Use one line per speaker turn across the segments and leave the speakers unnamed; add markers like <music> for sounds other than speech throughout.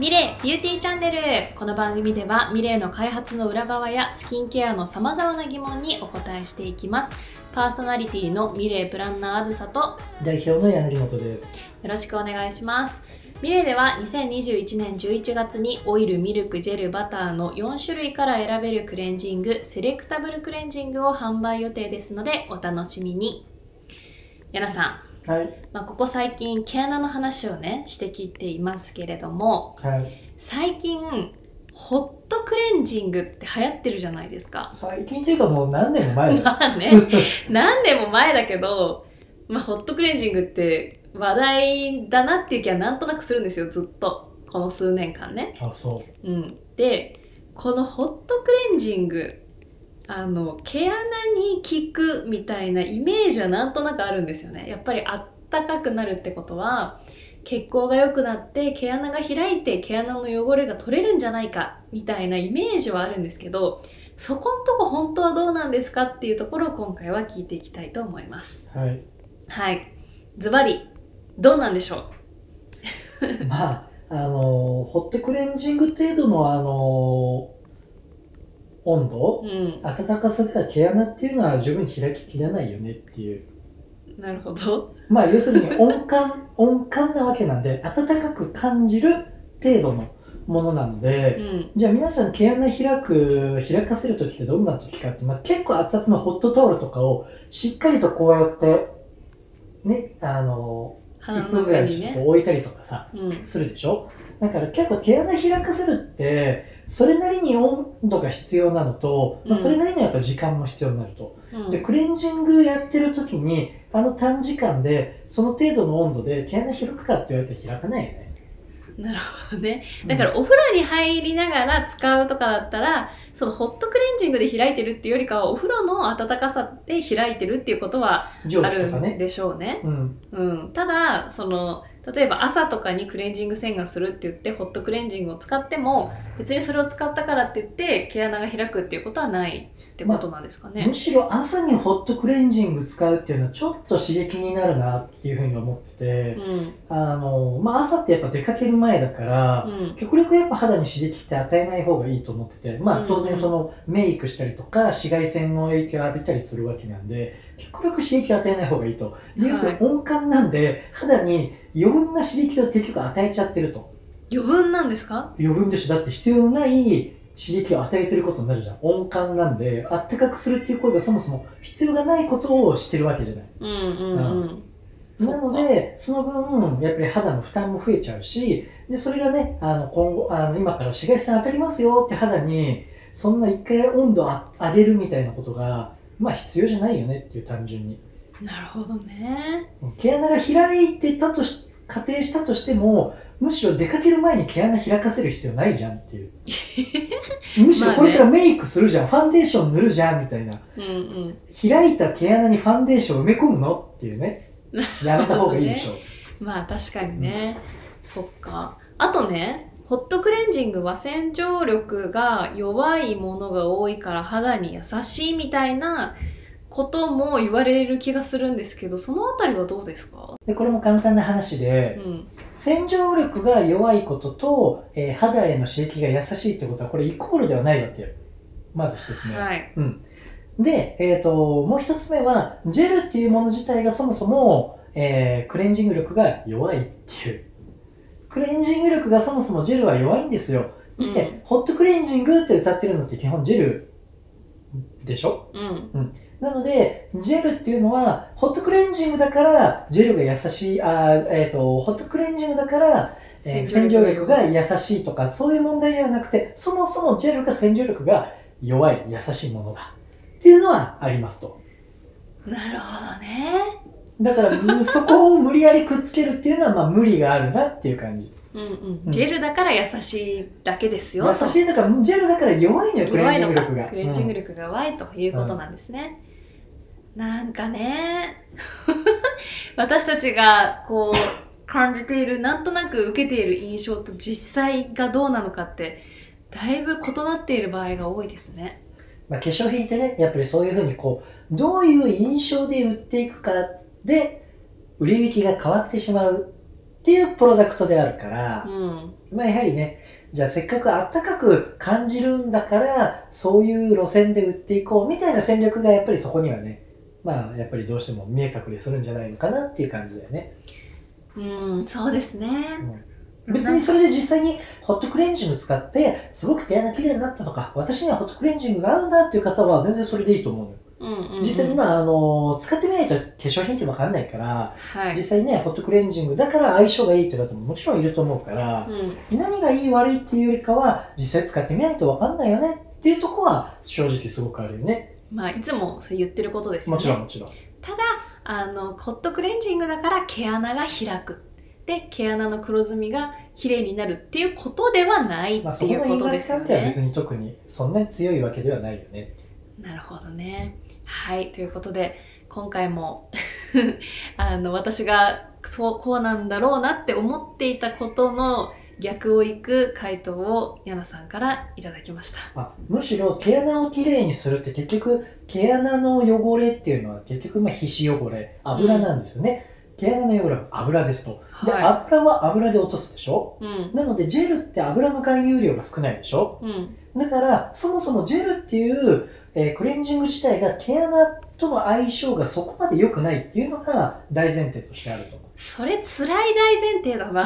ミレイビューティーチャンネル。この番組ではミレイの開発の裏側やスキンケアの様々な疑問にお答えしていきます。パーソナリティのミレイプランナーあずさと
代表の柳本です。
よろしくお願いします。ミレイでは2021年11月にオイル、ミルク、ジェル、バターの4種類から選べるクレンジングセレクタブルクレンジングを販売予定ですのでお楽しみに。やなさん
はい。
まあ、ここ最近毛穴の話をねしてきていますけれども
はい。
最近ホットクレンジングって流行ってるじゃないですか。
最近っていうかもう何年も前だよ。<laughs>
まあね何年も前だけど、まあ、ホットクレンジングって話題だなっていう気はなんとなくするんですよずっと。この数年間ね。
あそ
うん、でこのホットクレンジングあの毛穴に効くみたいなイメージはなんとなくあるんですよね。やっぱりあったかくなるってことは血行が良くなって毛穴が開いて毛穴の汚れが取れるんじゃないかみたいなイメージはあるんですけどそこんとこ本当はどうなんですかっていうところを今回は聞いていきたいと思います。
うはい。
はい。ズバリどうなんでしょ <laughs>
まああのホットクレンジング程度のあの温度？
ううん。
暖かさでは毛穴っていうのは十分開ききらないよねっていう。
なるほど。
まあ要するに温感 <laughs> 温感なわけなんで暖かく感じる程度のものなので、
うん。
じゃあ皆さん毛穴開く開かせる時ってどんな時かって、まあ、結構熱々のホットタオルとかをしっかりとこうやってねあの1
鼻の
分ぐらいにちょっ
上にね
と置いたりとかさ
うん。
するでしょ？だから結構毛穴開かせるってそれなりに温度が必要なのと、まあ、
うん
それなりにやっぱ時間も必要になると、
うん。
じゃあクレンジングやってる時にあの短時間でその程度の温度で毛穴開くかって言われたら開かないよね。
なるほどね。だからお風呂に入りながら使うとかだったら、そのホットクレンジングで開いてるっていうよりかはお風呂の温かさで開いてるっていうことはあるんでしょうね。
うん
うん、ただその例えば朝とかにクレンジング洗顔するって言ってホットクレンジングを使っても別にそれを使ったからって言って毛穴が開くっていうことはないってことなんですかね。
むしろ朝にホットクレンジング使うっていうのはちょっと刺激になるなっていうふうに思ってて、
うん。
あのまあ、朝ってやっぱ出かける前だから、
うん。
極力やっぱ肌に刺激って与えない方がいいと思ってて、まあ、
うん
当然そのメイクしたりとか紫外線の影響を浴びたりするわけなんで極力刺激を与えない方がいいと。で要するに温感なんで肌に余分な刺激を結局与えちゃってると。
余分なんですか？
余分でしょ。だって必要のない刺激を与えてることになるじゃん温感なんであったかくするっていう行為がそもそも必要がないことをしてるわけじゃない
うんうんうん。そっか
なので、その分、やっぱり肌の負担も増えちゃうし、で、それがね、あの、今後、あの、今から紫外線当たりますよって肌に、そんな一回温度あ上げるみたいなことが、まあ必要じゃないよねっていう単純に。
なるほどね。
毛穴が開いてたとし、仮定したとしても、むしろ出かける前に毛穴開かせる必要ないじゃんっていう。<laughs> むしろこれからメイクするじゃん、ファンデーション塗るじゃんみたいな。
うんうん。
開いた毛穴にファンデーション埋め込むの？っていうね。<laughs> やめた方がいいでしょ。<laughs>
まあ確かにね、そっかあとねホットクレンジングは洗浄力が弱いものが多いから肌に優しいみたいなことも言われる気がするんですけどそのあたりはどうですか？
で、これも簡単な話
う
で、
ん。
洗浄力が弱いことと、えー肌への刺激が優しいってことはこれイコールではないわけよ。まず一つ目。は、
はい
で、えー、ともう一つ目はジェルっていうもの自体がそもそも、えークレンジング力が弱いっていう。クレンジング力がそもそもジェルは弱いんですよ。で、ホットクレンジングって歌ってるのって基本ジェルでしょ？
うん
なので、ジェルっていうのは、ホットクレンジングだから、ジェルが優しい、あーえっ、と、ホットクレンジングだから、えー洗浄力が優しいとか、そういう問題ではなくて、そもそもジェルが洗浄力が弱い、優しいものだ。っていうのはありますと。
なるほどね
だから、むそこを無理やりくっつけるっていうのは、まあ、無理があるなっていう感じ。
うんう
うん
んジェルだから優しいだけですよ
優しいだから、ジェルだから弱いのよ、クレンジング力が。
クレンジング
うん
力が弱いということなんですね、なんかね。<laughs> 私たちがこう感じているなんとなく受けている印象と実際がどうなのかってだいぶ異なっている場合が多いですね。
まあ、化粧品ってね、やっぱりそういうふうにこう、どういう印象で売っていくかで、売れ行きが変わってしまうっていうプロダクトであるから、
うん。
まあやはりね、じゃあせっかくあったかく感じるんだから、そういう路線で売っていこうみたいな戦略がやっぱりそこにはね、まあやっぱりどうしても見え隠れするんじゃないのかなっていう感じだよね。
うんそうですね、
別にそれで実際にホットクレンジング使って、すごく手穴綺麗になったとか、私にはホットクレンジングが合うんだっていう方は全然それでいいと思うのよ。
うんうんうん
実際に今、あの、使ってみないと化粧品ってわかんないから、
はい
実際ね、ホットクレンジングだから相性がいいっていう方ももちろんいると思うから、
うん
何がいい悪いっていうよりかは、実際使ってみないとわかんないよねっていうとこは正直すごくあるよね。
まあいつもそう言ってることですよね
もちろんもちろん。
ただあのホットクレンジングだから毛穴が開くで毛穴の黒ずみが綺麗になるっていうことではない
まあ
っていうことですよね
関係は別。に特にそんなに強いわけではないよね。
なるほどね。はいということで今回も <laughs> あの私がそうこうなんだろうなって思っていたことの逆をいく回答をヤナさんからいただきました。
あむしろ毛穴をきれいにするって結局毛穴の汚れっていうのは結局まあ皮脂汚れ油なんですよね、毛穴の汚れは油ですと。で、
はい。
油は油で落とすでしょ？
うん。
なのでジェルって油の含有量が少ないでしょ？
うん。
だからそもそもジェルっていう、えークレンジング自体が毛穴との相性がそこまで良くないっていうのが大前提としてあると思う
それ辛い大前提だな。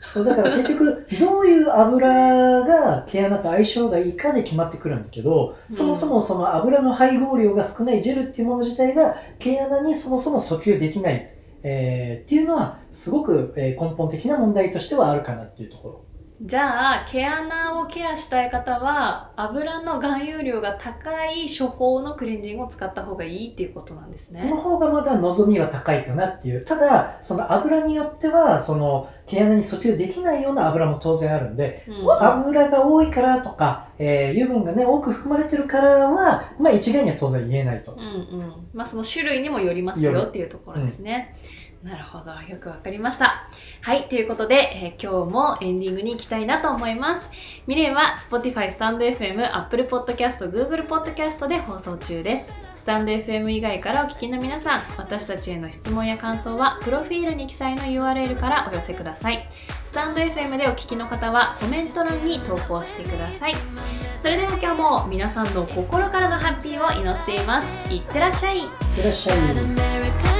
そうだから結局どういう油が毛穴と相性がいいかで決まってくるんだけど、
うん
そもそもその油の配合量が少ないジェルっていうもの自体が毛穴にそもそも訴求できない、えーっていうのはすごく、えー根本的な問題としてはあるかなっていうところ。
じゃあ毛穴をケアしたい方は油の含有量が高い処方のクレンジングを使った方がいいっていうことなんですね。
この方がまだ望みは高いかなっていう。ただ、その油によっては、その毛穴に訴求できないような油も当然あるんで、
うん
油が多いからとか、えー油分がね、多く含まれてるからは、まあ一概には当然言えないと。
うんうん、まあその種類にもよります
よ
っていうところですね。なるほど、よくわかりました。はい、ということで、えー今日もエンディングに行きたいなと思います。ミレイは Spotify、スタンド FM、Apple Podcast、Google Podcast で放送中です。スタンド FM 以外からお聞きの皆さん、私たちへの質問や感想は、プロフィールに記載の URL からお寄せください。スタンド FM でお聞きの方は、コメント欄に投稿してください。それでは今日も皆さんの心からのハッピーを祈っています。いってらっしゃい。
いってらっしゃい。